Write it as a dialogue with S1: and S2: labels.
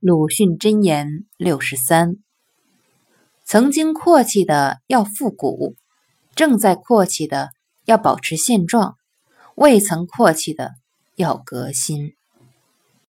S1: 鲁迅箴言六十三。曾经阔气的要复古正在阔气的要保持现状未曾阔气的要革新。